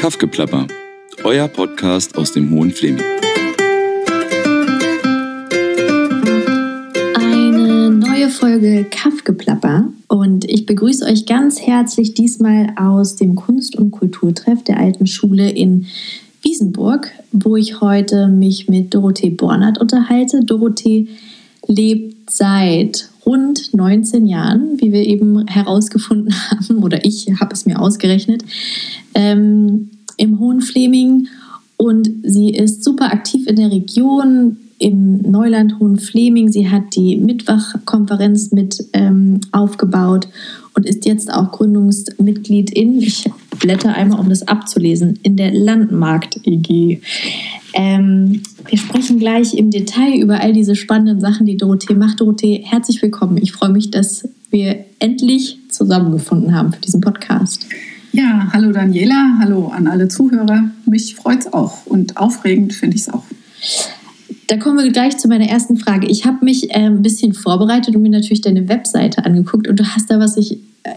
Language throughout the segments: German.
Kaffgeplapper, euer Podcast aus dem Hohen Fleming. Eine neue Folge Kaffgeplapper und ich begrüße euch ganz herzlich diesmal aus dem Kunst- und Kulturtreff der Alten Schule in Wiesenburg, wo ich heute mich mit Dorothee Bornert unterhalte. Dorothee lebt seit rund 19 Jahren, wie wir eben herausgefunden haben, oder ich habe es mir ausgerechnet, ähm, im Hohen Fleming. Und sie ist super aktiv in der Region, im Neuland Hohen Fleming. Sie hat die Mittwachkonferenz mit ähm, aufgebaut und ist jetzt auch Gründungsmitglied in, ich blätter einmal, um das abzulesen, in der Landmarkt EG. Ähm, wir sprechen gleich im Detail über all diese spannenden Sachen, die Dorothee macht. Dorothee, herzlich willkommen. Ich freue mich, dass wir endlich zusammengefunden haben für diesen Podcast. Ja, hallo Daniela, hallo an alle Zuhörer. Mich freut es auch und aufregend finde ich es auch. Da kommen wir gleich zu meiner ersten Frage. Ich habe mich äh, ein bisschen vorbereitet und mir natürlich deine Webseite angeguckt und du hast da was ich äh,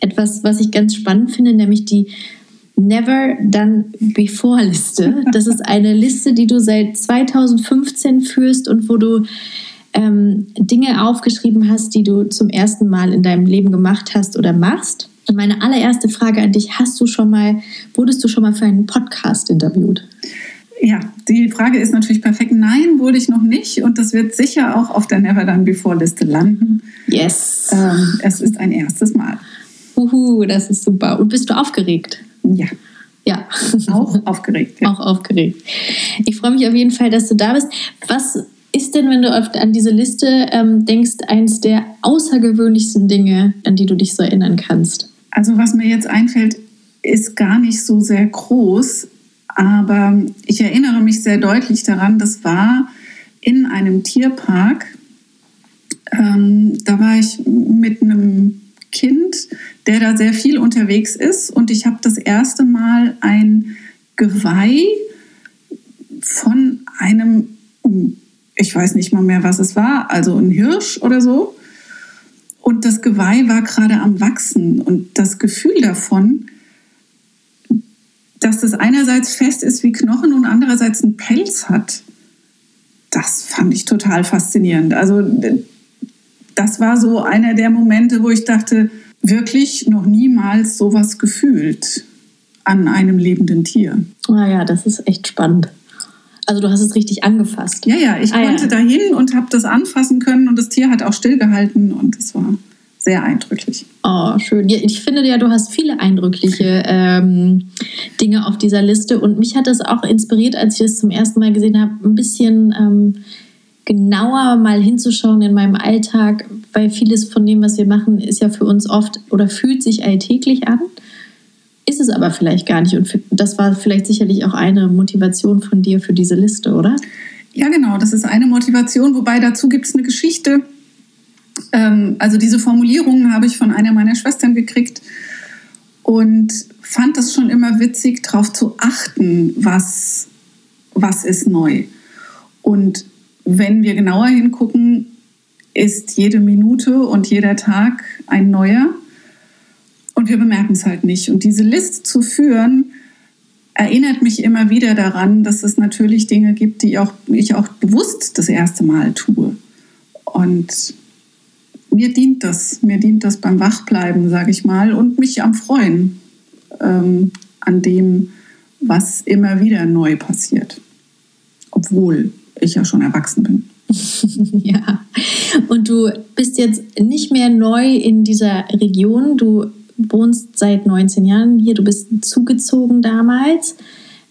etwas, was ich ganz spannend finde, nämlich die Never Done Before Liste. Das ist eine Liste, die du seit 2015 führst und wo du ähm, Dinge aufgeschrieben hast, die du zum ersten Mal in deinem Leben gemacht hast oder machst. Und meine allererste Frage an dich: Hast du schon mal, wurdest du schon mal für einen Podcast interviewt? Ja, die Frage ist natürlich perfekt. Nein, wurde ich noch nicht und das wird sicher auch auf der Never Done Before Liste landen. Yes. Ähm, es ist ein erstes Mal. Uhu, das ist super. Und bist du aufgeregt? Ja. Ja. Auch aufgeregt. Ja. Auch aufgeregt. Ich freue mich auf jeden Fall, dass du da bist. Was ist denn, wenn du oft an diese Liste ähm, denkst, eins der außergewöhnlichsten Dinge, an die du dich so erinnern kannst? Also was mir jetzt einfällt, ist gar nicht so sehr groß, aber ich erinnere mich sehr deutlich daran, das war in einem Tierpark. Ähm, da war ich mit einem Kind, der da sehr viel unterwegs ist und ich habe das erste Mal ein Geweih von einem, ich weiß nicht mal mehr, was es war, also ein Hirsch oder so. Und das Geweih war gerade am Wachsen und das Gefühl davon, dass das einerseits fest ist wie Knochen und andererseits einen Pelz hat, das fand ich total faszinierend. Also das war so einer der Momente, wo ich dachte, wirklich noch niemals sowas gefühlt an einem lebenden Tier. Ah ja, das ist echt spannend. Also du hast es richtig angefasst. Ja, ja, ich Ah, konnte ja. dahin und habe das anfassen können und das Tier hat auch stillgehalten und es war sehr eindrücklich. Oh, schön. Ja, ich finde ja, du hast viele eindrückliche ähm, Dinge auf dieser Liste und mich hat das auch inspiriert, als ich das zum ersten Mal gesehen habe, ein bisschen ähm, genauer mal hinzuschauen in meinem Alltag, weil vieles von dem, was wir machen, ist ja für uns oft oder fühlt sich alltäglich an. Ist es aber vielleicht gar nicht. Und das war vielleicht sicherlich auch eine Motivation von dir für diese Liste, oder? Ja, genau, das ist eine Motivation, wobei dazu gibt es eine Geschichte. Ähm, also diese Formulierungen habe ich von einer meiner Schwestern gekriegt und fand es schon immer witzig, darauf zu achten, was, was ist neu. Und wenn wir genauer hingucken, ist jede Minute und jeder Tag ein neuer. Und wir bemerken es halt nicht. Und diese Liste zu führen, erinnert mich immer wieder daran, dass es natürlich Dinge gibt, die auch, ich auch bewusst das erste Mal tue. Und mir dient das, mir dient das beim Wachbleiben, sage ich mal, und mich am Freuen ähm, an dem, was immer wieder neu passiert. Obwohl ich ja schon erwachsen bin. ja. Und du bist jetzt nicht mehr neu in dieser Region. Du wohnst seit 19 Jahren hier. Du bist zugezogen damals.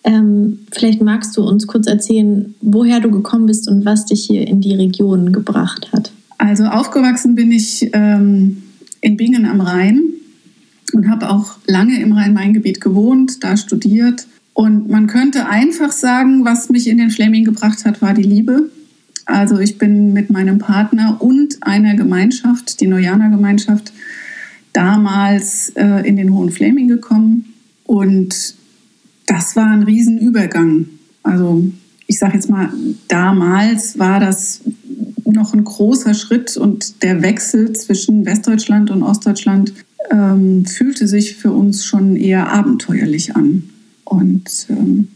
Ähm, vielleicht magst du uns kurz erzählen, woher du gekommen bist und was dich hier in die Region gebracht hat. Also aufgewachsen bin ich ähm, in Bingen am Rhein und habe auch lange im Rhein-Main-Gebiet gewohnt, da studiert. Und man könnte einfach sagen, was mich in den Fleming gebracht hat, war die Liebe. Also ich bin mit meinem Partner und einer Gemeinschaft, die Neujaner Gemeinschaft, damals äh, in den Hohen Fleming gekommen. Und das war ein Riesenübergang. Also ich sage jetzt mal, damals war das noch ein großer Schritt und der Wechsel zwischen Westdeutschland und Ostdeutschland ähm, fühlte sich für uns schon eher abenteuerlich an. Und ähm,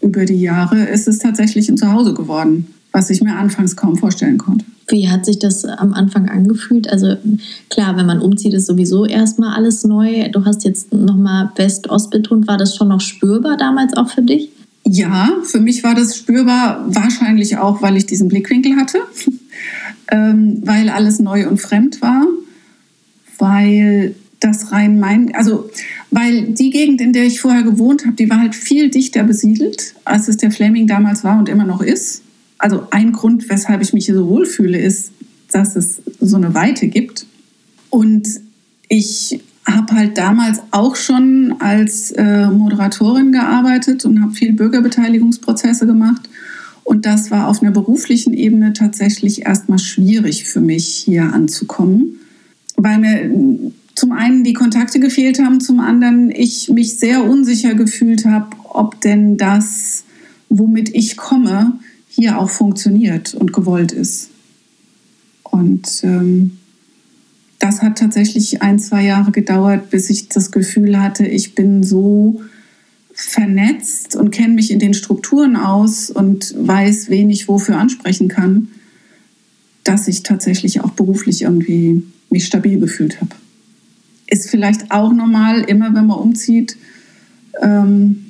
über die Jahre ist es tatsächlich ein Zuhause geworden, was ich mir anfangs kaum vorstellen konnte. Wie hat sich das am Anfang angefühlt? Also klar, wenn man umzieht, ist sowieso erstmal alles neu. Du hast jetzt nochmal West-Ost betont. War das schon noch spürbar damals auch für dich? Ja, für mich war das spürbar, wahrscheinlich auch, weil ich diesen Blickwinkel hatte, ähm, weil alles neu und fremd war, weil das Rhein-Main, also weil die Gegend, in der ich vorher gewohnt habe, die war halt viel dichter besiedelt, als es der Fleming damals war und immer noch ist. Also ein Grund, weshalb ich mich hier so wohlfühle, ist, dass es so eine Weite gibt. Und ich habe halt damals auch schon als äh, Moderatorin gearbeitet und habe viel Bürgerbeteiligungsprozesse gemacht. Und das war auf einer beruflichen Ebene tatsächlich erstmal schwierig für mich, hier anzukommen, weil mir zum einen die Kontakte gefehlt haben, zum anderen ich mich sehr unsicher gefühlt habe, ob denn das, womit ich komme, hier auch funktioniert und gewollt ist. Und ähm, das hat tatsächlich ein, zwei Jahre gedauert, bis ich das Gefühl hatte, ich bin so vernetzt und kenne mich in den Strukturen aus und weiß, wen ich wofür ansprechen kann, dass ich tatsächlich auch beruflich irgendwie mich stabil gefühlt habe. Ist vielleicht auch normal, immer wenn man umzieht. Ähm,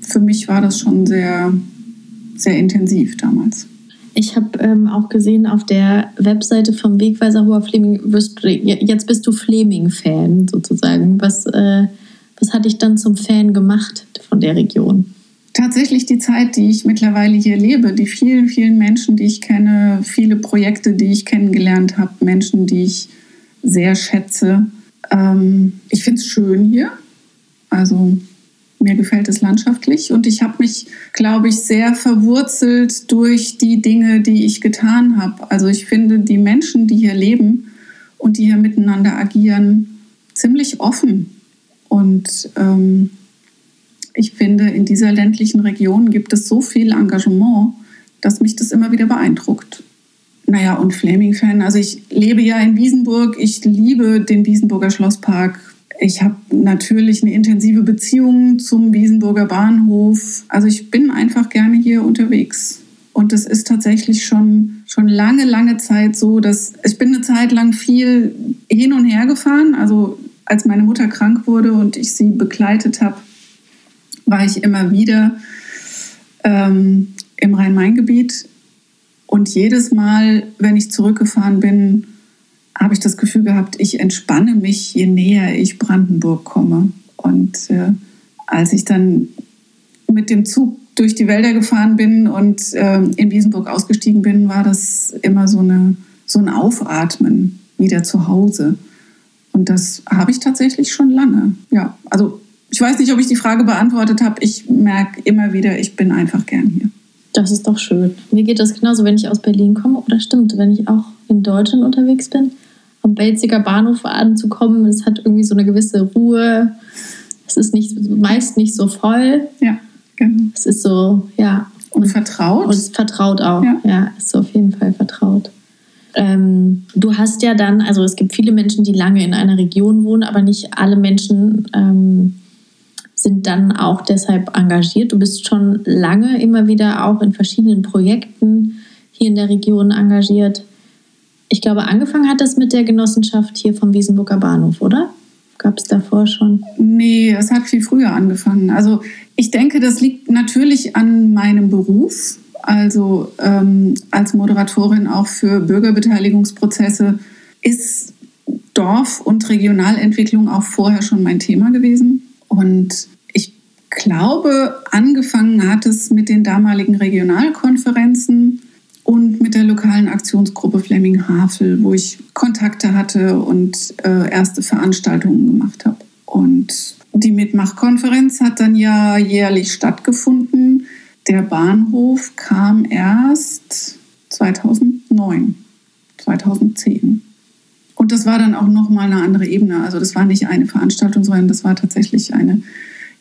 für mich war das schon sehr, sehr intensiv damals. Ich habe ähm, auch gesehen auf der Webseite vom Wegweiser Hoher Fleming, wirst, jetzt bist du Fleming-Fan sozusagen. Was, äh, was hat dich dann zum Fan gemacht von der Region? Tatsächlich die Zeit, die ich mittlerweile hier lebe, die vielen, vielen Menschen, die ich kenne, viele Projekte, die ich kennengelernt habe, Menschen, die ich sehr schätze. Ähm, ich finde es schön hier. Also mir gefällt es landschaftlich und ich habe mich, glaube ich, sehr verwurzelt durch die Dinge, die ich getan habe. Also ich finde die Menschen, die hier leben und die hier miteinander agieren, ziemlich offen. Und ähm, ich finde, in dieser ländlichen Region gibt es so viel Engagement, dass mich das immer wieder beeindruckt. Naja, und Flaming-Fan, also ich lebe ja in Wiesenburg, ich liebe den Wiesenburger Schlosspark ich habe natürlich eine intensive Beziehung zum Wiesenburger Bahnhof. Also ich bin einfach gerne hier unterwegs. Und das ist tatsächlich schon, schon lange, lange Zeit so, dass ich bin eine Zeit lang viel hin und her gefahren. Also als meine Mutter krank wurde und ich sie begleitet habe, war ich immer wieder ähm, im Rhein-Main-Gebiet. Und jedes Mal, wenn ich zurückgefahren bin, habe ich das Gefühl gehabt, ich entspanne mich, je näher ich Brandenburg komme. Und äh, als ich dann mit dem Zug durch die Wälder gefahren bin und äh, in Wiesenburg ausgestiegen bin, war das immer so, eine, so ein Aufatmen wieder zu Hause. Und das habe ich tatsächlich schon lange. Ja, also ich weiß nicht, ob ich die Frage beantwortet habe. Ich merke immer wieder, ich bin einfach gern hier. Das ist doch schön. Mir geht das genauso, wenn ich aus Berlin komme. Oder stimmt, wenn ich auch in Deutschland unterwegs bin am Belziger Bahnhof anzukommen. Es hat irgendwie so eine gewisse Ruhe. Es ist nicht, meist nicht so voll. Ja, genau. Es ist so, ja. Und, vertraut. Und es ist vertraut auch. Ja, ja ist auf jeden Fall vertraut. Ähm, du hast ja dann, also es gibt viele Menschen, die lange in einer Region wohnen, aber nicht alle Menschen ähm, sind dann auch deshalb engagiert. Du bist schon lange immer wieder auch in verschiedenen Projekten hier in der Region engagiert. Ich glaube, angefangen hat das mit der Genossenschaft hier vom Wiesenburger Bahnhof, oder? Gab es davor schon? Nee, es hat viel früher angefangen. Also ich denke, das liegt natürlich an meinem Beruf. Also ähm, als Moderatorin auch für Bürgerbeteiligungsprozesse ist Dorf- und Regionalentwicklung auch vorher schon mein Thema gewesen. Und ich glaube, angefangen hat es mit den damaligen Regionalkonferenzen und mit der lokalen Aktionsgruppe Fleming Havel, wo ich Kontakte hatte und äh, erste Veranstaltungen gemacht habe. Und die Mitmachkonferenz hat dann ja jährlich stattgefunden. Der Bahnhof kam erst 2009, 2010. Und das war dann auch nochmal eine andere Ebene. Also das war nicht eine Veranstaltung, sondern das war tatsächlich eine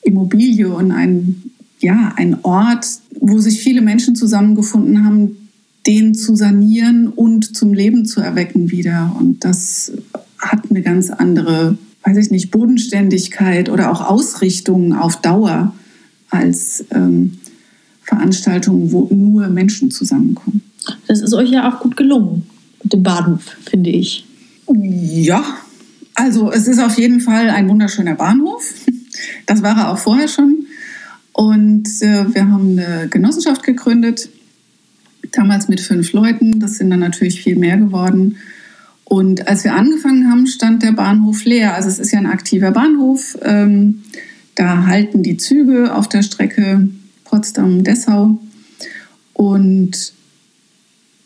Immobilie und ein, ja, ein Ort, wo sich viele Menschen zusammengefunden haben, den zu sanieren und zum Leben zu erwecken wieder. Und das hat eine ganz andere, weiß ich nicht, Bodenständigkeit oder auch Ausrichtung auf Dauer, als ähm, Veranstaltungen, wo nur Menschen zusammenkommen. Das ist euch ja auch gut gelungen mit dem Bahnhof, finde ich. Ja, also es ist auf jeden Fall ein wunderschöner Bahnhof. Das war er auch vorher schon. Und äh, wir haben eine Genossenschaft gegründet, damals mit fünf Leuten. Das sind dann natürlich viel mehr geworden. Und als wir angefangen haben, stand der Bahnhof leer. Also es ist ja ein aktiver Bahnhof. Ähm, da halten die Züge auf der Strecke Potsdam-Dessau. Und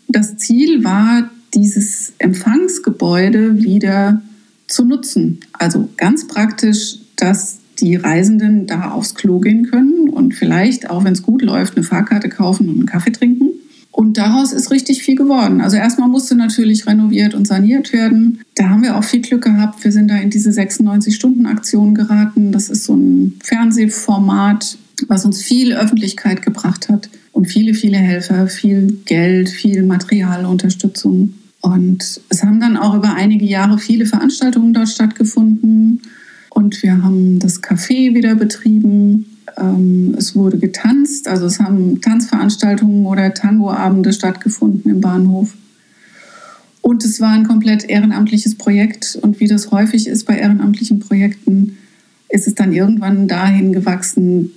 das Ziel war, dieses Empfangsgebäude wieder zu nutzen. Also ganz praktisch, dass die Reisenden da aufs Klo gehen können und vielleicht, auch wenn es gut läuft, eine Fahrkarte kaufen und einen Kaffee trinken. Und daraus ist richtig viel geworden. Also erstmal musste natürlich renoviert und saniert werden. Da haben wir auch viel Glück gehabt. Wir sind da in diese 96-Stunden-Aktion geraten. Das ist so ein Fernsehformat, was uns viel Öffentlichkeit gebracht hat und viele, viele Helfer, viel Geld, viel Materialunterstützung. Und es haben dann auch über einige Jahre viele Veranstaltungen dort stattgefunden. Und wir haben das Café wieder betrieben. Ähm, es wurde getanzt, also es haben Tanzveranstaltungen oder Tangoabende stattgefunden im Bahnhof. Und es war ein komplett ehrenamtliches Projekt. Und wie das häufig ist bei ehrenamtlichen Projekten, ist es dann irgendwann dahin gewachsen,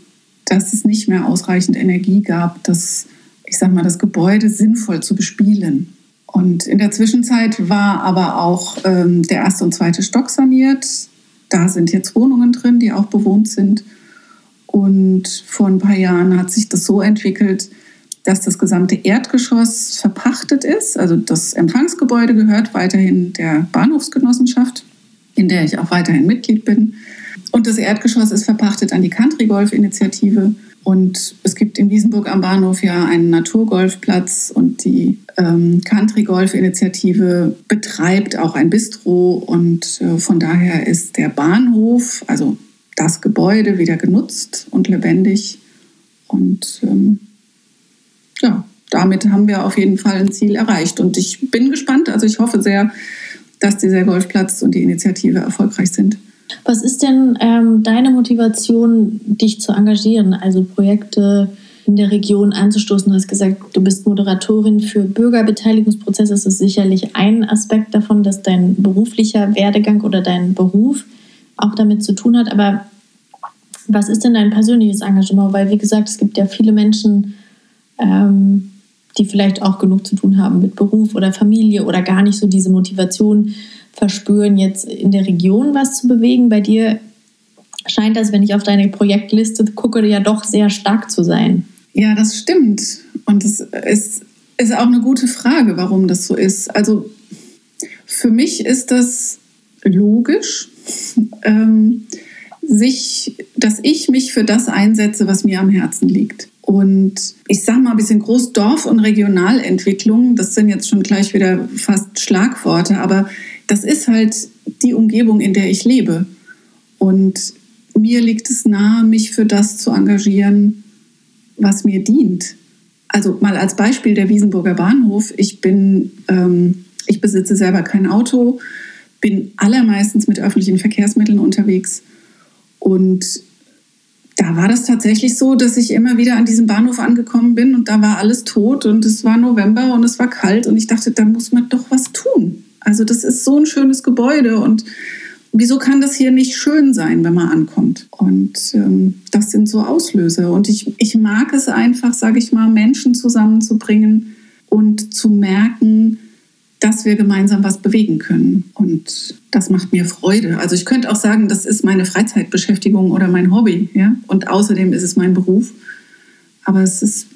dass es nicht mehr ausreichend Energie gab, das, ich sag mal, das Gebäude sinnvoll zu bespielen. Und in der Zwischenzeit war aber auch ähm, der erste und zweite Stock saniert. Da sind jetzt Wohnungen drin, die auch bewohnt sind. Und vor ein paar Jahren hat sich das so entwickelt, dass das gesamte Erdgeschoss verpachtet ist. Also das Empfangsgebäude gehört weiterhin der Bahnhofsgenossenschaft, in der ich auch weiterhin Mitglied bin. Und das Erdgeschoss ist verpachtet an die Country Golf Initiative. Und es gibt in Wiesenburg am Bahnhof ja einen Naturgolfplatz und die ähm, Country Golf Initiative betreibt auch ein Bistro und äh, von daher ist der Bahnhof, also das Gebäude, wieder genutzt und lebendig. Und ähm, ja, damit haben wir auf jeden Fall ein Ziel erreicht. Und ich bin gespannt, also ich hoffe sehr, dass dieser Golfplatz und die Initiative erfolgreich sind. Was ist denn ähm, deine Motivation, dich zu engagieren, also Projekte in der Region anzustoßen? Du hast gesagt, du bist Moderatorin für Bürgerbeteiligungsprozesse. Das ist sicherlich ein Aspekt davon, dass dein beruflicher Werdegang oder dein Beruf auch damit zu tun hat. Aber was ist denn dein persönliches Engagement? Weil, wie gesagt, es gibt ja viele Menschen, ähm, die vielleicht auch genug zu tun haben mit Beruf oder Familie oder gar nicht so diese Motivation verspüren, jetzt in der Region was zu bewegen. Bei dir scheint das, wenn ich auf deine Projektliste gucke, ja doch sehr stark zu sein. Ja, das stimmt. Und es ist, ist auch eine gute Frage, warum das so ist. Also für mich ist das logisch, ähm, sich, dass ich mich für das einsetze, was mir am Herzen liegt. Und ich sage mal ein bisschen Großdorf- und Regionalentwicklung, das sind jetzt schon gleich wieder fast Schlagworte, aber das ist halt die Umgebung, in der ich lebe. Und mir liegt es nahe, mich für das zu engagieren, was mir dient. Also mal als Beispiel der Wiesenburger Bahnhof. Ich bin, ähm, ich besitze selber kein Auto, bin allermeistens mit öffentlichen Verkehrsmitteln unterwegs. Und da war das tatsächlich so, dass ich immer wieder an diesem Bahnhof angekommen bin und da war alles tot und es war November und es war kalt und ich dachte, da muss man doch was tun. Also das ist so ein schönes Gebäude und wieso kann das hier nicht schön sein, wenn man ankommt? Und ähm, das sind so Auslöser. Und ich, ich mag es einfach, sage ich mal, Menschen zusammenzubringen und zu merken, dass wir gemeinsam was bewegen können. Und das macht mir Freude. Also ich könnte auch sagen, das ist meine Freizeitbeschäftigung oder mein Hobby. Ja? Und außerdem ist es mein Beruf. Aber es ist,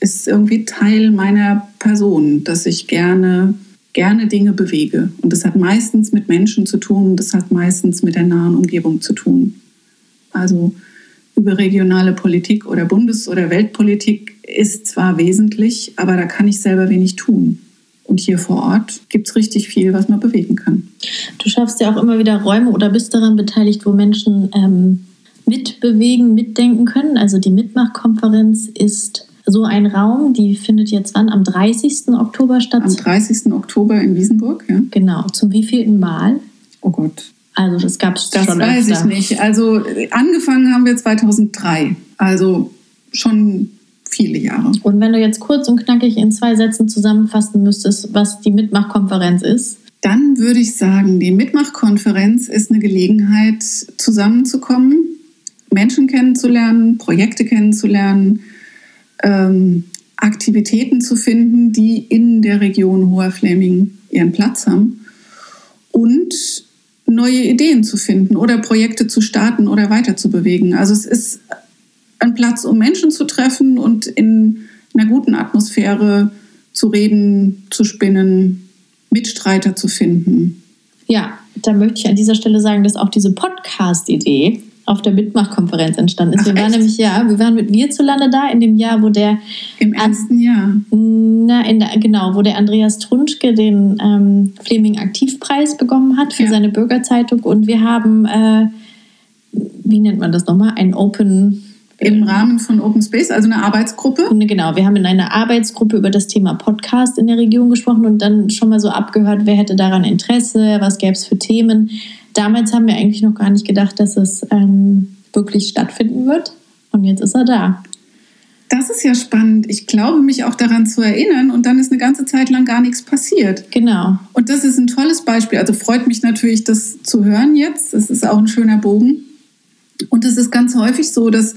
ist irgendwie Teil meiner Person, dass ich gerne gerne Dinge bewege. Und das hat meistens mit Menschen zu tun, das hat meistens mit der nahen Umgebung zu tun. Also überregionale Politik oder Bundes- oder Weltpolitik ist zwar wesentlich, aber da kann ich selber wenig tun. Und hier vor Ort gibt es richtig viel, was man bewegen kann. Du schaffst ja auch immer wieder Räume oder bist daran beteiligt, wo Menschen ähm, mitbewegen, mitdenken können. Also die Mitmachkonferenz ist so ein Raum, die findet jetzt wann? Am 30. Oktober statt? Am 30. Oktober in Wiesenburg, ja. Genau. Zum wievielten Mal? Oh Gott. Also das gab es schon Das weiß öfter. ich nicht. Also angefangen haben wir 2003. Also schon viele Jahre. Und wenn du jetzt kurz und knackig in zwei Sätzen zusammenfassen müsstest, was die Mitmachkonferenz ist? Dann würde ich sagen, die Mitmachkonferenz ist eine Gelegenheit, zusammenzukommen, Menschen kennenzulernen, Projekte kennenzulernen, ähm, Aktivitäten zu finden, die in der Region Hoher Fleming ihren Platz haben und neue Ideen zu finden oder Projekte zu starten oder weiter zu bewegen. Also es ist ein Platz, um Menschen zu treffen und in einer guten Atmosphäre zu reden, zu spinnen, Mitstreiter zu finden. Ja, da möchte ich an dieser Stelle sagen, dass auch diese Podcast-Idee auf der Mitmachkonferenz entstanden ist. Ach, wir waren echt? nämlich, ja, wir waren mit Wir zulande da in dem Jahr, wo der Im ersten Jahr. Na, in der, genau, wo der Andreas Trunschke den ähm, Fleming Aktivpreis bekommen hat für Ja. seine Bürgerzeitung. Und wir haben, äh, wie nennt man das nochmal, ein Open. Im Rahmen von Open Space, also eine Arbeitsgruppe. Genau, wir haben in einer Arbeitsgruppe über das Thema Podcast in der Region gesprochen und dann schon mal so abgehört, wer hätte daran Interesse, was gäbe es für Themen. Damals haben wir eigentlich noch gar nicht gedacht, dass es ähm, wirklich stattfinden wird. Und jetzt ist er da. Das ist ja spannend. Ich glaube, mich auch daran zu erinnern und dann ist eine ganze Zeit lang gar nichts passiert. Genau. Und das ist ein tolles Beispiel. Also freut mich natürlich, das zu hören jetzt. Das ist auch ein schöner Bogen. Und es ist ganz häufig so, dass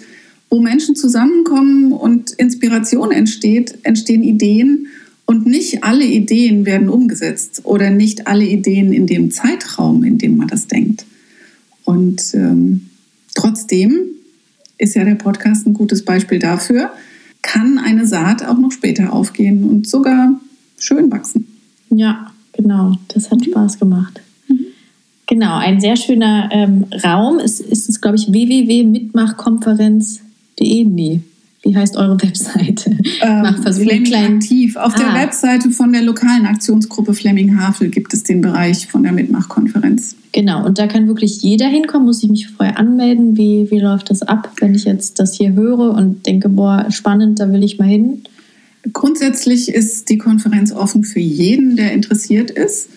wo Menschen zusammenkommen und Inspiration entsteht, entstehen Ideen und nicht alle Ideen werden umgesetzt oder nicht alle Ideen in dem Zeitraum, in dem man das denkt. Und ähm, trotzdem ist ja der Podcast ein gutes Beispiel dafür, kann eine Saat auch noch später aufgehen und sogar schön wachsen. Ja, genau. Das hat Spaß gemacht. Genau, ein sehr schöner ähm, Raum. Es ist, es, glaube ich, Nee. Wie heißt eure Webseite? Ähm, Mach Fleming kleinen- aktiv. Auf der Ah. Webseite von der lokalen Aktionsgruppe Fleming Havel gibt es den Bereich von der Mitmachkonferenz. Genau, und da kann wirklich jeder hinkommen. Muss ich mich vorher anmelden? Wie, wie läuft das ab, wenn ich jetzt das hier höre und denke, boah, spannend, da will ich mal hin? Grundsätzlich ist die Konferenz offen für jeden, der interessiert ist.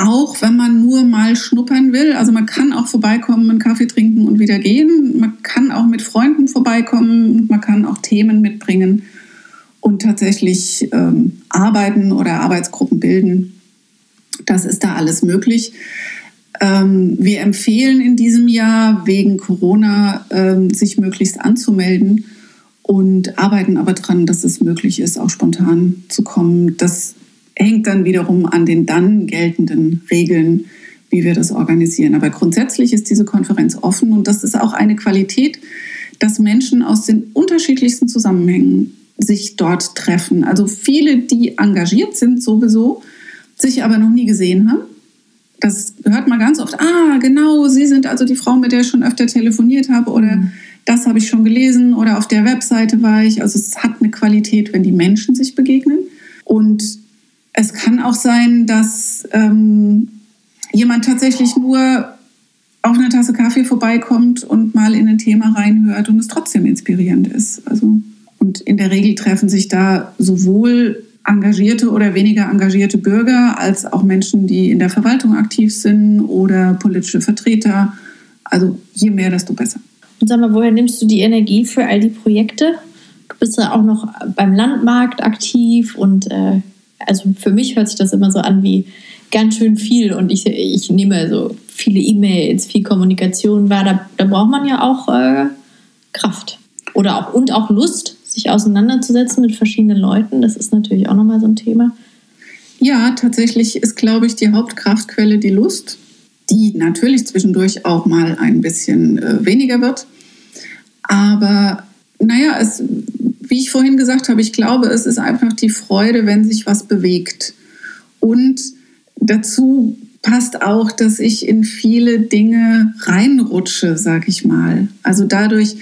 Auch wenn man nur mal schnuppern will. Also man kann auch vorbeikommen, einen Kaffee trinken und wieder gehen. Man kann auch mit Freunden vorbeikommen und man kann auch Themen mitbringen und tatsächlich ähm, arbeiten oder Arbeitsgruppen bilden. Das ist da alles möglich. Ähm, wir empfehlen in diesem Jahr wegen Corona ähm, sich möglichst anzumelden und arbeiten aber dran, dass es möglich ist, auch spontan zu kommen. Das hängt dann wiederum an den dann geltenden Regeln, wie wir das organisieren. Aber grundsätzlich ist diese Konferenz offen und das ist auch eine Qualität, dass Menschen aus den unterschiedlichsten Zusammenhängen sich dort treffen. Also viele, die engagiert sind sowieso, sich aber noch nie gesehen haben. Das hört man ganz oft. Ah, genau, Sie sind also die Frau, mit der ich schon öfter telefoniert habe oder Mhm. das habe ich schon gelesen oder auf der Webseite war ich. Also es hat eine Qualität, wenn die Menschen sich begegnen. Und es kann auch sein, dass ähm, jemand tatsächlich nur auf eine Tasse Kaffee vorbeikommt und mal in ein Thema reinhört und es trotzdem inspirierend ist. Also, und in der Regel treffen sich da sowohl engagierte oder weniger engagierte Bürger als auch Menschen, die in der Verwaltung aktiv sind oder politische Vertreter. Also je mehr, desto besser. Und sag mal, woher nimmst du die Energie für all die Projekte? Du bist ja auch noch beim Landmarkt aktiv und äh, also für mich hört sich das immer so an wie ganz schön viel und ich, ich nehme so viele E-Mails, viel Kommunikation wahr. Da, da braucht man ja auch äh, Kraft oder auch und auch Lust, sich auseinanderzusetzen mit verschiedenen Leuten. Das ist natürlich auch nochmal so ein Thema. Ja, tatsächlich ist, glaube ich, die Hauptkraftquelle die Lust, die natürlich zwischendurch auch mal ein bisschen äh, weniger wird. Aber naja, es, wie ich vorhin gesagt habe, ich glaube, es ist einfach die Freude, wenn sich was bewegt. Und dazu passt auch, dass ich in viele Dinge reinrutsche, sag ich mal. Also dadurch,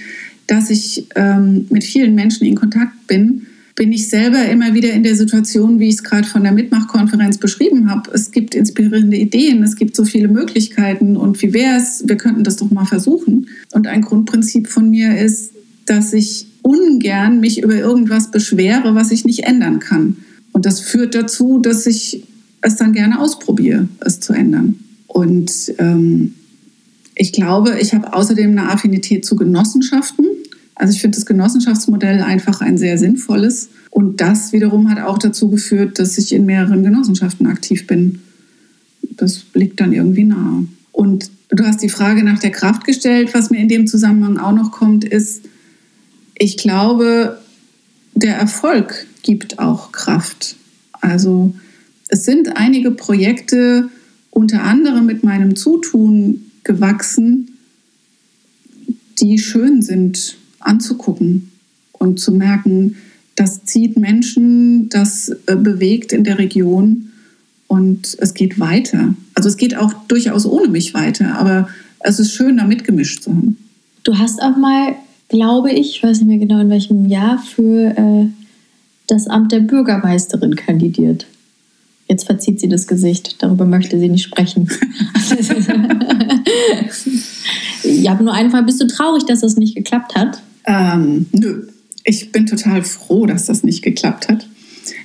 dass ich ähm, mit vielen Menschen in Kontakt bin, bin ich selber immer wieder in der Situation, wie ich es gerade von der Mitmachkonferenz beschrieben habe. Es gibt inspirierende Ideen, es gibt so viele Möglichkeiten und wie wäre es, wir könnten das doch mal versuchen. Und ein Grundprinzip von mir ist, dass ich ungern mich über irgendwas beschwere, was ich nicht ändern kann. Und das führt dazu, dass ich es dann gerne ausprobiere, es zu ändern. Und ähm, ich glaube, ich habe außerdem eine Affinität zu Genossenschaften. Also ich finde das Genossenschaftsmodell einfach ein sehr sinnvolles. Und das wiederum hat auch dazu geführt, dass ich in mehreren Genossenschaften aktiv bin. Das liegt dann irgendwie nahe. Und du hast die Frage nach der Kraft gestellt. Was mir in dem Zusammenhang auch noch kommt, ist, ich glaube, der Erfolg gibt auch Kraft. Also es sind einige Projekte unter anderem mit meinem Zutun gewachsen, die schön sind anzugucken und zu merken, das zieht Menschen, das äh, bewegt in der Region und es geht weiter. Also es geht auch durchaus ohne mich weiter, aber es ist schön, da mitgemischt zu haben. Du hast auch mal, glaube ich, ich weiß nicht mehr genau in welchem Jahr, für äh, das Amt der Bürgermeisterin kandidiert. Jetzt verzieht sie das Gesicht, darüber möchte sie nicht sprechen. ja, aber nur einfach, bist du traurig, dass das nicht geklappt hat? Ähm, nö, ich bin total froh, dass das nicht geklappt hat.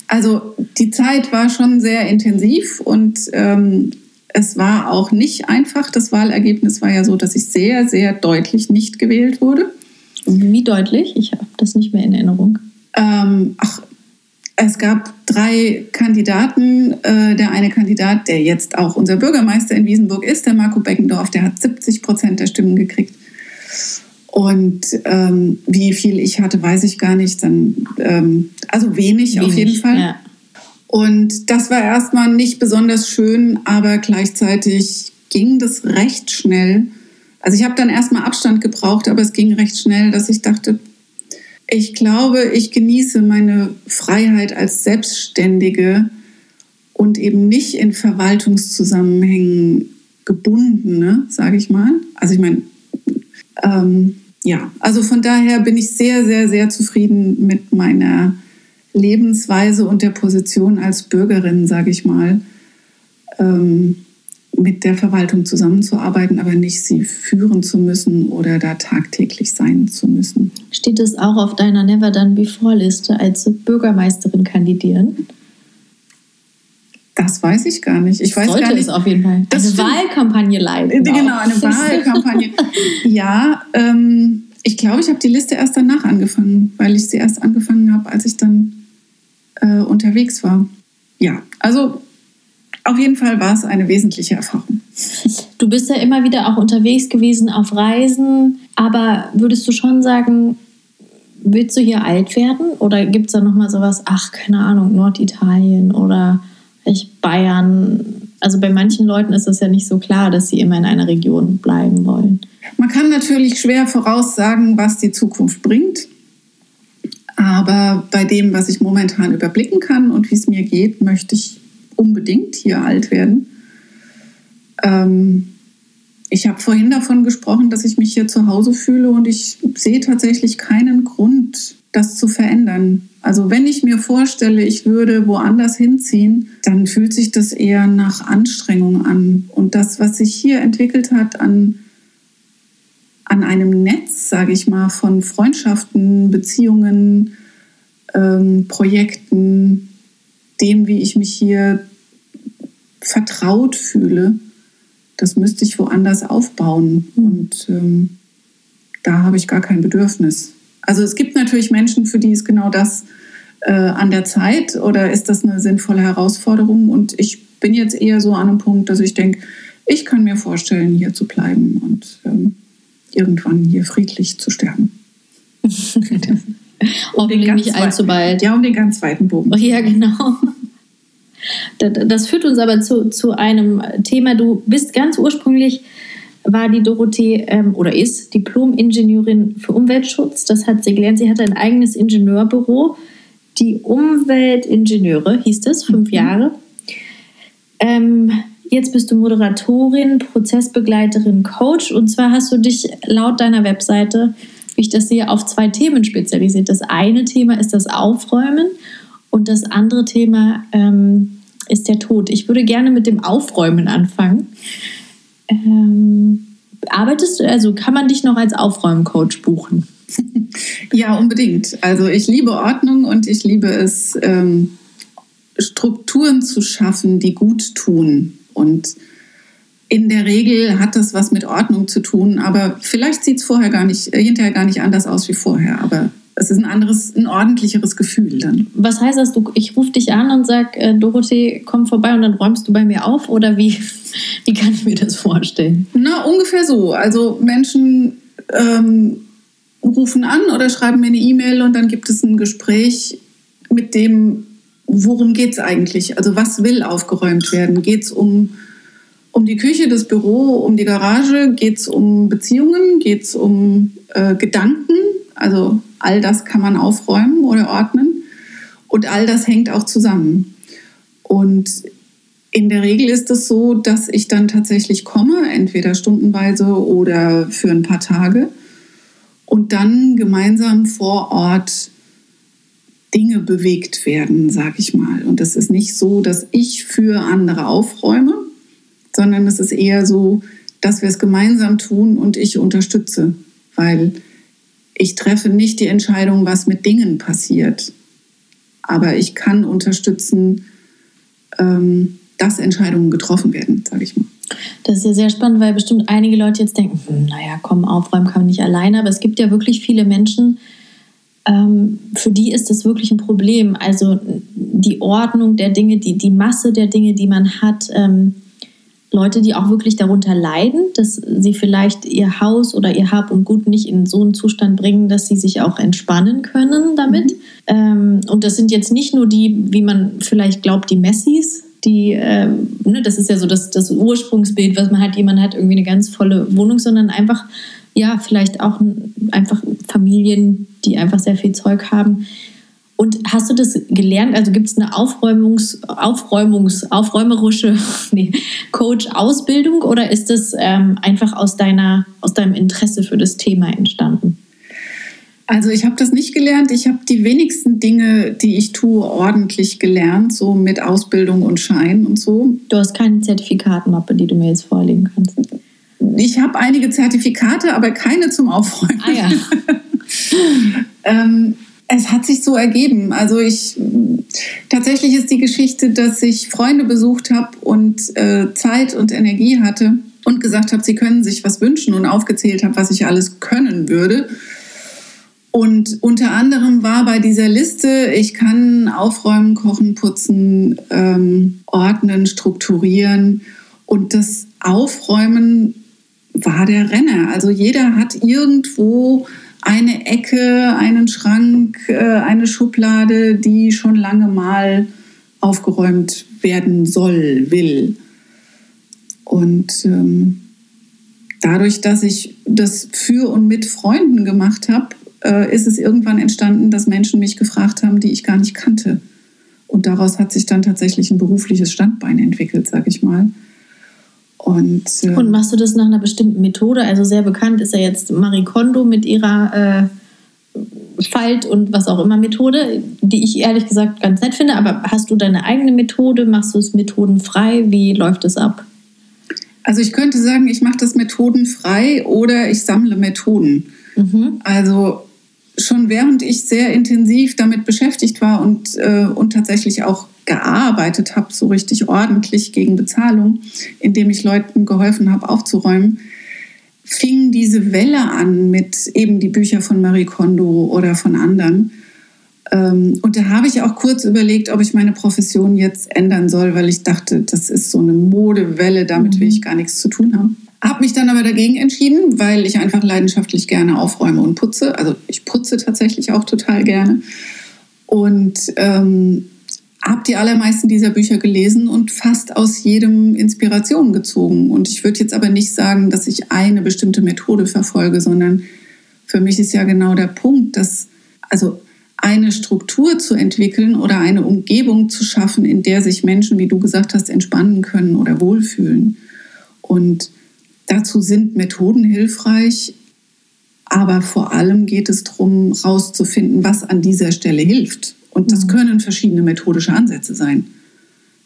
Also die Zeit war schon sehr intensiv und ähm, es war auch nicht einfach. Das Wahlergebnis war ja so, dass ich sehr, sehr deutlich nicht gewählt wurde. Wie deutlich? Ich habe das nicht mehr in Erinnerung. Ähm, ach, es gab drei Kandidaten. Äh, der eine Kandidat, der jetzt auch unser Bürgermeister in Wiesenburg ist, der Marco Beckendorf, der hat 70 Prozent der Stimmen gekriegt. Und ähm, wie viel ich hatte, weiß ich gar nicht. Dann, ähm, also wenig, wenig, auf jeden Fall. Ja. Und das war erstmal nicht besonders schön, aber gleichzeitig ging das recht schnell. Also ich habe dann erstmal Abstand gebraucht, aber es ging recht schnell, dass ich dachte, ich glaube, ich genieße meine Freiheit als Selbstständige und eben nicht in Verwaltungszusammenhängen gebundene, sage ich mal. Also ich meine, ähm, ja, also von daher bin ich sehr, sehr, sehr zufrieden mit meiner Lebensweise und der Position als Bürgerin, sage ich mal, ähm, mit der Verwaltung zusammenzuarbeiten, aber nicht sie führen zu müssen oder da tagtäglich sein zu müssen. Steht es auch auf deiner Never Done Before Liste als Bürgermeisterin kandidieren? Das weiß ich gar nicht. Ich weiß Sollte gar nicht. es auf jeden Fall. Das eine stimmt. Wahlkampagne leiten. Genau, eine Wahlkampagne. ja, ähm, ich glaube, ich habe die Liste erst danach angefangen, weil ich sie erst angefangen habe, als ich dann äh, unterwegs war. Ja, also auf jeden Fall war es eine wesentliche Erfahrung. Du bist ja immer wieder auch unterwegs gewesen auf Reisen, aber würdest du schon sagen, willst du hier alt werden? Oder gibt es da nochmal sowas, ach, keine Ahnung, Norditalien oder ich Bayern. Also bei manchen Leuten ist es ja nicht so klar, dass sie immer in einer Region bleiben wollen. Man kann natürlich schwer voraussagen, was die Zukunft bringt. Aber bei dem, was ich momentan überblicken kann und wie es mir geht, möchte ich unbedingt hier alt werden. Ähm, ich habe vorhin davon gesprochen, dass ich mich hier zu Hause fühle und ich sehe tatsächlich keinen Grund, das zu verändern. Also wenn ich mir vorstelle, ich würde woanders hinziehen, dann fühlt sich das eher nach Anstrengung an. Und das, was sich hier entwickelt hat an, an einem Netz, sage ich mal, von Freundschaften, Beziehungen, ähm, Projekten, dem, wie ich mich hier vertraut fühle, das müsste ich woanders aufbauen. Und ähm, da habe ich gar kein Bedürfnis. Also es gibt natürlich Menschen, für die ist genau das äh, an der Zeit oder ist das eine sinnvolle Herausforderung. Und ich bin jetzt eher so an einem Punkt, dass ich denke, ich kann mir vorstellen, hier zu bleiben und ähm, irgendwann hier friedlich zu sterben. Hoffentlich nicht allzu bald. Ja, um den ganz weiten Bogen. Ja, genau. Das führt uns aber zu, zu einem Thema. Du bist ganz ursprünglich, war die Dorothee ähm, oder ist Diplom-Ingenieurin für Umweltschutz. Das hat sie gelernt. Sie hatte ein eigenes Ingenieurbüro. Die Umweltingenieure hieß es, fünf mhm. Jahre. Ähm, jetzt bist du Moderatorin, Prozessbegleiterin, Coach. Und zwar hast du dich laut deiner Webseite, wie ich das sehe, auf zwei Themen spezialisiert. Das eine Thema ist das Aufräumen und das andere Thema ähm, ist der Tod. Ich würde gerne mit dem Aufräumen anfangen. Ähm, arbeitest du, also kann man dich noch als Aufräumcoach buchen? Ja, unbedingt. Also ich liebe Ordnung und ich liebe es, ähm, Strukturen zu schaffen, die gut tun. Und in der Regel hat das was mit Ordnung zu tun, aber vielleicht sieht es vorher gar nicht, äh, hinterher gar nicht anders aus wie vorher. Aber es ist ein anderes, ein ordentlicheres Gefühl dann. Was heißt das? Du, ich rufe dich an und sage, äh, Dorothee, komm vorbei und dann räumst du bei mir auf? Oder wie, wie kann ich mir das vorstellen? Na, ungefähr so. Also Menschen ähm, rufen an oder schreiben mir eine E-Mail und dann gibt es ein Gespräch mit dem, worum geht es eigentlich? Also was will aufgeräumt werden? Geht es um, um die Küche, das Büro, um die Garage? Geht es um Beziehungen? Geht es um äh, Gedanken? Also all das kann man aufräumen oder ordnen. Und all das hängt auch zusammen. Und in der Regel ist es so, dass ich dann tatsächlich komme, entweder stundenweise oder für ein paar Tage und dann gemeinsam vor Ort Dinge bewegt werden, sage ich mal. Und es ist nicht so, dass ich für andere aufräume, sondern es ist eher so, dass wir es gemeinsam tun und ich unterstütze, weil ich treffe nicht die Entscheidung, was mit Dingen passiert, aber ich kann unterstützen, ähm, dass Entscheidungen getroffen werden, sage ich mal. Das ist ja sehr spannend, weil bestimmt einige Leute jetzt denken, hm, naja, komm, aufräumen kann man nicht alleine, aber es gibt ja wirklich viele Menschen, ähm, für die ist das wirklich ein Problem. Also die Ordnung der Dinge, die, die Masse der Dinge, die man hat, ähm, Leute, die auch wirklich darunter leiden, dass sie vielleicht ihr Haus oder ihr Hab und Gut nicht in so einen Zustand bringen, dass sie sich auch entspannen können damit. Mhm. Ähm, und das sind jetzt nicht nur die, wie man vielleicht glaubt, die Messis, die, äh, ne, das ist ja so das, das Ursprungsbild, was man hat, jemand hat irgendwie eine ganz volle Wohnung, sondern einfach, ja, vielleicht auch einfach Familien, die einfach sehr viel Zeug haben, und hast du das gelernt? Also gibt es eine Aufräumungs, Aufräumungs, aufräumerische nee, Coach-Ausbildung oder ist das ähm, einfach aus, deiner, aus deinem Interesse für das Thema entstanden? Also ich habe das nicht gelernt. Ich habe die wenigsten Dinge, die ich tue, ordentlich gelernt, so mit Ausbildung und Schein und so. Du hast keine Zertifikatmappe, die du mir jetzt vorlegen kannst. Ich habe einige Zertifikate, aber keine zum Aufräumen. Ah ja. ähm, es hat sich so ergeben. Also ich tatsächlich ist die Geschichte, dass ich Freunde besucht habe und äh, Zeit und Energie hatte und gesagt habe, sie können sich was wünschen und aufgezählt habe, was ich alles können würde. Und unter anderem war bei dieser Liste, ich kann aufräumen, kochen, putzen, ähm, ordnen, strukturieren. Und das Aufräumen war der Renner. Also jeder hat irgendwo eine Ecke, einen Schrank, äh, eine Schublade, die schon lange mal aufgeräumt werden soll, will. Und ähm, dadurch, dass ich das für und mit Freunden gemacht habe, äh, ist es irgendwann entstanden, dass Menschen mich gefragt haben, die ich gar nicht kannte. Und daraus hat sich dann tatsächlich ein berufliches Standbein entwickelt, sage ich mal. Und, äh, und machst du das nach einer bestimmten Methode? Also sehr bekannt ist ja jetzt Marie Kondo mit ihrer äh, Falt- und was auch immer Methode, die ich ehrlich gesagt ganz nett finde. Aber hast du deine eigene Methode? Machst du es methodenfrei? Wie läuft es ab? Also ich könnte sagen, ich mache das methodenfrei oder ich sammle Methoden. Mhm. Also schon während ich sehr intensiv damit beschäftigt war und, äh, und tatsächlich auch gearbeitet habe, so richtig ordentlich gegen Bezahlung, indem ich Leuten geholfen habe, aufzuräumen, fing diese Welle an mit eben die Bücher von Marie Kondo oder von anderen. Ähm, und da habe ich auch kurz überlegt, ob ich meine Profession jetzt ändern soll, weil ich dachte, das ist so eine Modewelle, damit will ich mhm. gar nichts zu tun haben. Habe mich dann aber dagegen entschieden, weil ich einfach leidenschaftlich gerne aufräume und putze. Also ich putze tatsächlich auch total gerne. Und ähm, habe die allermeisten dieser Bücher gelesen und fast aus jedem Inspiration gezogen. Und ich würde jetzt aber nicht sagen, dass ich eine bestimmte Methode verfolge, sondern für mich ist ja genau der Punkt, dass also eine Struktur zu entwickeln oder eine Umgebung zu schaffen, in der sich Menschen, wie du gesagt hast, entspannen können oder wohlfühlen. Und dazu sind Methoden hilfreich, aber vor allem geht es darum, herauszufinden, was an dieser Stelle hilft und das mhm. können verschiedene methodische Ansätze sein.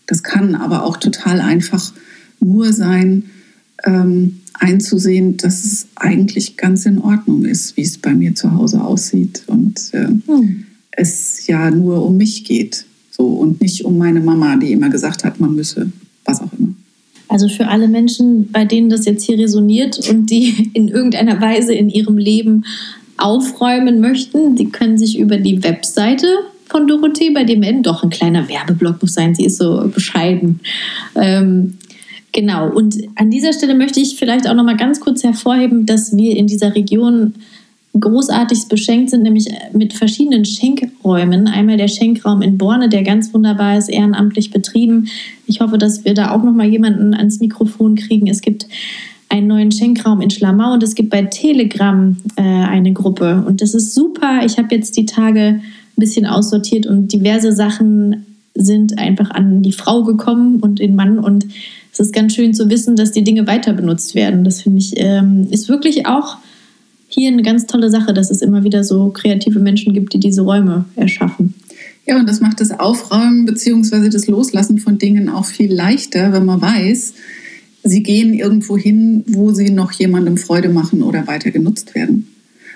Das kann aber auch total einfach nur sein, ähm, einzusehen, dass es eigentlich ganz in Ordnung ist, wie es bei mir zu Hause aussieht und äh, mhm. es ja nur um mich geht so und nicht um meine Mama, die immer gesagt hat, man müsse was auch immer. Also für alle Menschen, bei denen das jetzt hier resoniert und die in irgendeiner Weise in ihrem Leben aufräumen möchten, die können sich über die Webseite von Dorothee bei dem melden. Doch ein kleiner Werbeblock muss sein, sie ist so bescheiden. Ähm, genau, und an dieser Stelle möchte ich vielleicht auch noch mal ganz kurz hervorheben, dass wir in dieser Region großartig beschenkt sind, nämlich mit verschiedenen Schenkräumen. Einmal der Schenkraum in Borne, der ganz wunderbar ist, ehrenamtlich betrieben. Ich hoffe, dass wir da auch noch mal jemanden ans Mikrofon kriegen. Es gibt einen neuen Schenkraum in Schlamau und es gibt bei Telegram äh, eine Gruppe. Und das ist super. Ich habe jetzt die Tage ein bisschen aussortiert und diverse Sachen sind einfach an die Frau gekommen und den Mann. Und es ist ganz schön zu wissen, dass die Dinge weiter benutzt werden. Das finde ich, ähm, ist wirklich auch hier eine ganz tolle Sache, dass es immer wieder so kreative Menschen gibt, die diese Räume erschaffen. Ja, und das macht das Aufräumen bzw. das Loslassen von Dingen auch viel leichter, wenn man weiß, sie gehen irgendwo hin, wo sie noch jemandem Freude machen oder weiter genutzt werden.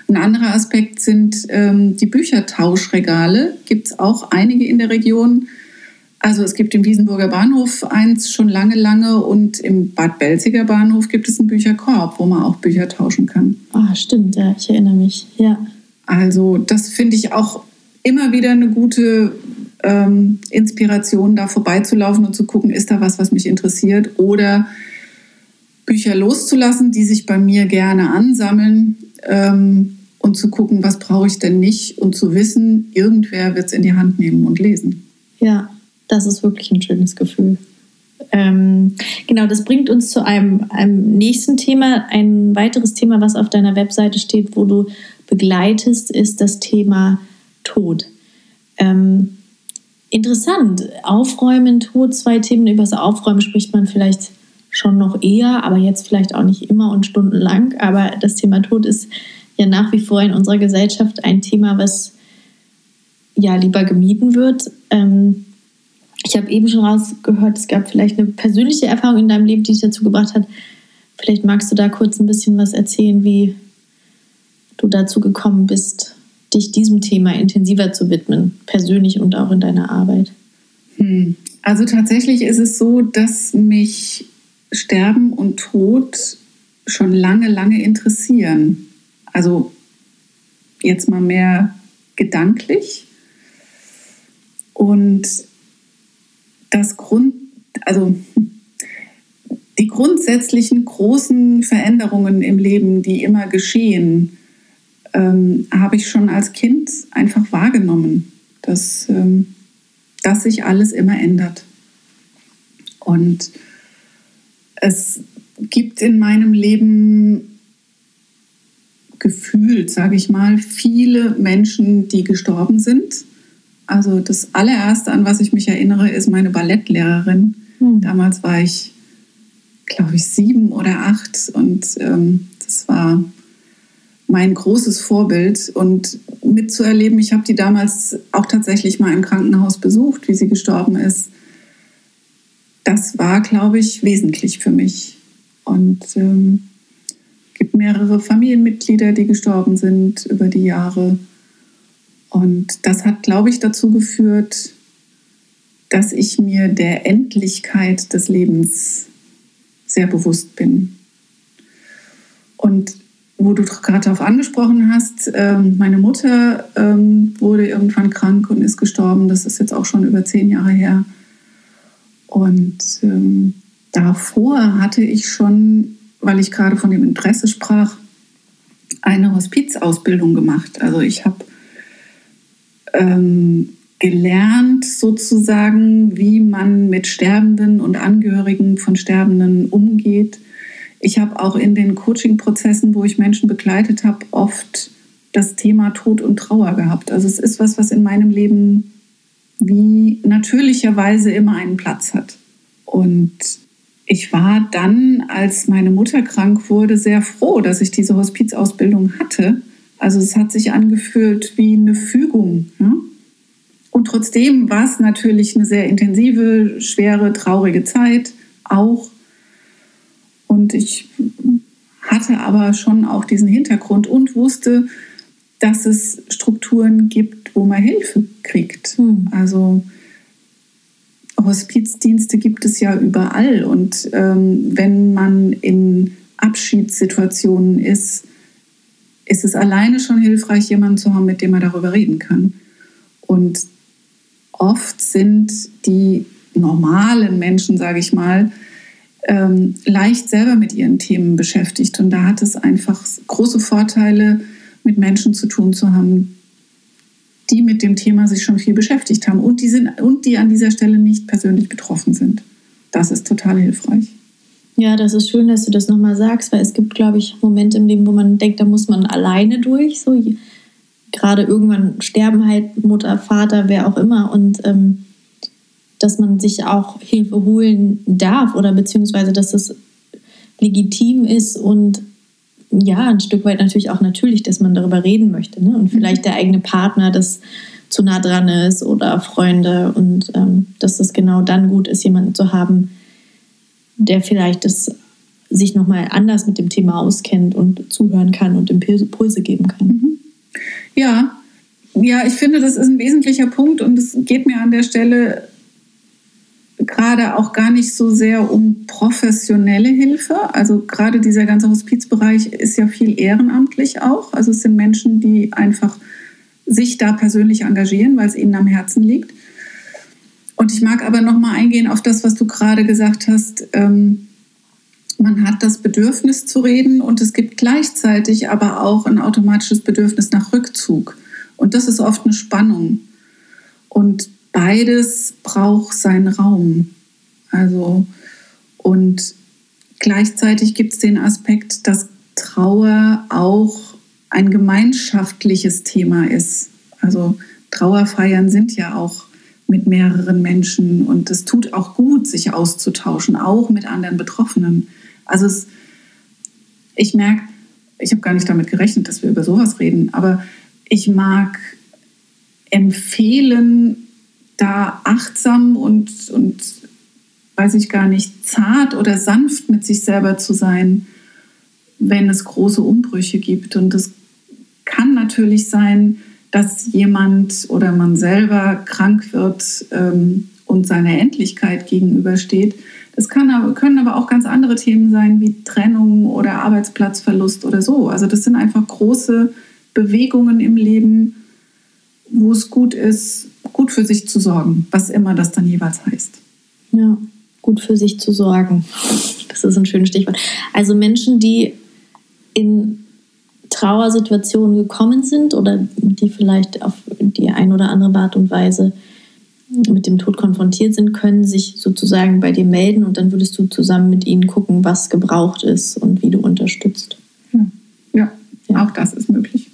Ein anderer Aspekt sind ähm, die Büchertauschregale. Gibt es auch einige in der Region. Also es gibt im Wiesenburger Bahnhof eins schon lange, lange und im Bad Belziger Bahnhof gibt es einen Bücherkorb, wo man auch Bücher tauschen kann. Ah, stimmt, ja, ich erinnere mich, ja. Also das finde ich auch immer wieder eine gute ähm, Inspiration, da vorbeizulaufen und zu gucken, ist da was, was mich interessiert oder Bücher loszulassen, die sich bei mir gerne ansammeln ähm, und zu gucken, was brauche ich denn nicht und zu wissen, irgendwer wird es in die Hand nehmen und lesen. Ja, das ist wirklich ein schönes Gefühl. Ähm, genau, das bringt uns zu einem, einem nächsten Thema. Ein weiteres Thema, was auf deiner Webseite steht, wo du begleitest, ist das Thema Tod. Ähm, interessant. Aufräumen, Tod, zwei Themen. Über das Aufräumen spricht man vielleicht schon noch eher, aber jetzt vielleicht auch nicht immer und stundenlang. Aber das Thema Tod ist ja nach wie vor in unserer Gesellschaft ein Thema, was ja lieber gemieden wird. Ähm, ich habe eben schon rausgehört, es gab vielleicht eine persönliche Erfahrung in deinem Leben, die dich dazu gebracht hat. Vielleicht magst du da kurz ein bisschen was erzählen, wie du dazu gekommen bist, dich diesem Thema intensiver zu widmen, persönlich und auch in deiner Arbeit. Hm. Also tatsächlich ist es so, dass mich Sterben und Tod schon lange, lange interessieren. Also jetzt mal mehr gedanklich. Und das Grund, also die grundsätzlichen großen Veränderungen im Leben, die immer geschehen, ähm, habe ich schon als Kind einfach wahrgenommen, dass, ähm, dass sich alles immer ändert. Und es gibt in meinem Leben gefühlt, sage ich mal, viele Menschen, die gestorben sind. Also das allererste, an was ich mich erinnere, ist meine Ballettlehrerin. Mhm. Damals war ich, glaube ich, sieben oder acht und ähm, das war mein großes Vorbild und mitzuerleben, ich habe die damals auch tatsächlich mal im Krankenhaus besucht, wie sie gestorben ist das war, glaube ich, wesentlich für mich. Und es ähm, gibt mehrere Familienmitglieder, die gestorben sind über die Jahre. Und das hat, glaube ich, dazu geführt, dass ich mir der Endlichkeit des Lebens sehr bewusst bin. Und wo du gerade darauf angesprochen hast, ähm, meine Mutter ähm, wurde irgendwann krank und ist gestorben. Das ist jetzt auch schon über zehn Jahre her. Und ähm, davor hatte ich schon, weil ich gerade von dem Interesse sprach, eine Hospizausbildung gemacht. Also ich habe ähm, gelernt sozusagen, wie man mit Sterbenden und Angehörigen von Sterbenden umgeht. Ich habe auch in den Coaching-Prozessen, wo ich Menschen begleitet habe, oft das Thema Tod und Trauer gehabt. Also es ist was, was in meinem Leben wie natürlicherweise immer einen Platz hat. Und ich war dann, als meine Mutter krank wurde, sehr froh, dass ich diese Hospizausbildung hatte. Also es hat sich angefühlt wie eine Fügung. Ja? Und trotzdem war es natürlich eine sehr intensive, schwere, traurige Zeit auch. Und ich hatte aber schon auch diesen Hintergrund und wusste, dass es Strukturen gibt, wo man Hilfe kriegt. Mhm. Also Hospizdienste gibt es ja überall. Und ähm, wenn man in Abschiedssituationen ist, ist es alleine schon hilfreich, jemanden zu haben, mit dem man darüber reden kann. Und oft sind die normalen Menschen, sage ich mal, ähm, leicht selber mit ihren Themen beschäftigt. Und da hat es einfach große Vorteile, mit Menschen zu tun zu haben, die mit dem Thema sich schon viel beschäftigt haben und die, sind, und die an dieser Stelle nicht persönlich betroffen sind. Das ist total hilfreich. Ja, das ist schön, dass du das nochmal sagst, weil es gibt, glaube ich, Momente im Leben, wo man denkt, da muss man alleine durch. So gerade irgendwann sterben halt Mutter, Vater, wer auch immer und ähm, dass man sich auch Hilfe holen darf oder beziehungsweise dass es legitim ist und ja, ein Stück weit natürlich auch natürlich, dass man darüber reden möchte. Ne? Und mhm. vielleicht der eigene Partner das zu nah dran ist oder Freunde und ähm, dass das genau dann gut ist, jemanden zu haben, der vielleicht das sich nochmal anders mit dem Thema auskennt und zuhören kann und Impulse geben kann. Mhm. Ja, ja, ich finde, das ist ein wesentlicher Punkt und es geht mir an der Stelle gerade auch gar nicht so sehr um professionelle Hilfe. Also gerade dieser ganze Hospizbereich ist ja viel ehrenamtlich auch. Also es sind Menschen, die einfach sich da persönlich engagieren, weil es ihnen am Herzen liegt. Und ich mag aber noch mal eingehen auf das, was du gerade gesagt hast. Ähm, man hat das Bedürfnis zu reden und es gibt gleichzeitig aber auch ein automatisches Bedürfnis nach Rückzug. Und das ist oft eine Spannung. Und beides braucht seinen Raum. Also, und gleichzeitig gibt es den Aspekt, dass Trauer auch ein gemeinschaftliches Thema ist. Also Trauerfeiern sind ja auch mit mehreren Menschen und es tut auch gut, sich auszutauschen, auch mit anderen Betroffenen. Also es, ich merke, ich habe gar nicht damit gerechnet, dass wir über sowas reden, aber ich mag empfehlen, da achtsam und, und weiß ich gar nicht, zart oder sanft mit sich selber zu sein, wenn es große Umbrüche gibt. Und es kann natürlich sein, dass jemand oder man selber krank wird ähm, und seiner Endlichkeit gegenübersteht. Das kann können aber auch ganz andere Themen sein, wie Trennung oder Arbeitsplatzverlust oder so. Also das sind einfach große Bewegungen im Leben, wo es gut ist, gut für sich zu sorgen, was immer das dann jeweils heißt. Ja, gut für sich zu sorgen. Das ist ein schönes Stichwort. Also Menschen, die in Trauersituationen gekommen sind oder die vielleicht auf die eine oder andere Art und Weise mit dem Tod konfrontiert sind, können sich sozusagen bei dir melden und dann würdest du zusammen mit ihnen gucken, was gebraucht ist und wie du unterstützt. Ja, ja, ja. auch das ist möglich.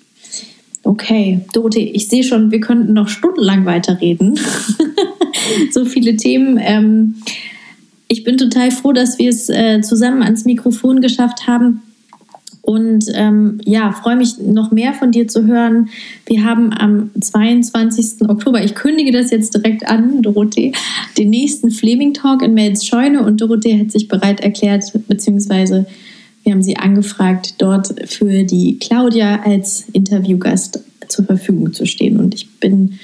Okay, Dorothee, ich sehe schon, wir könnten noch stundenlang weiterreden. so viele Themen. Ähm, ich bin total froh, dass wir es äh, zusammen ans Mikrofon geschafft haben. Und ähm, ja, freue mich noch mehr von dir zu hören. Wir haben am 22. Oktober, ich kündige das jetzt direkt an, Dorothee, den nächsten Fleming Talk in Mels Scheune und Dorothee hat sich bereit erklärt, beziehungsweise wir haben sie angefragt, dort für die Claudia als Interviewgast zur Verfügung zu stehen. Und ich bin,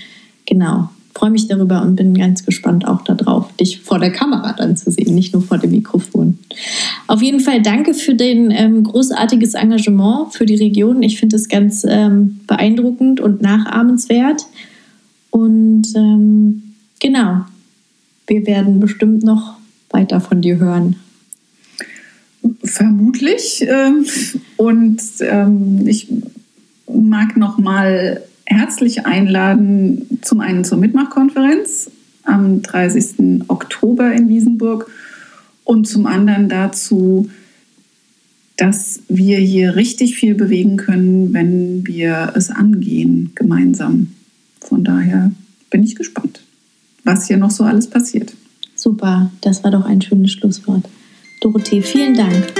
genau, freue mich darüber und bin ganz gespannt auch darauf, dich vor der Kamera dann zu sehen, nicht nur vor dem Mikrofon. Auf jeden Fall danke für dein ähm, großartiges Engagement für die Region. Ich finde es ganz ähm, beeindruckend und nachahmenswert. Und ähm, genau, wir werden bestimmt noch weiter von dir hören. Vermutlich. Ähm, und ähm, ich mag noch mal herzlich einladen, zum einen zur Mitmachkonferenz am 30. Oktober in Wiesenburg und zum anderen dazu, dass wir hier richtig viel bewegen können, wenn wir es angehen gemeinsam. Von daher bin ich gespannt, was hier noch so alles passiert. Super, das war doch ein schönes Schlusswort. Dorothee, vielen Dank.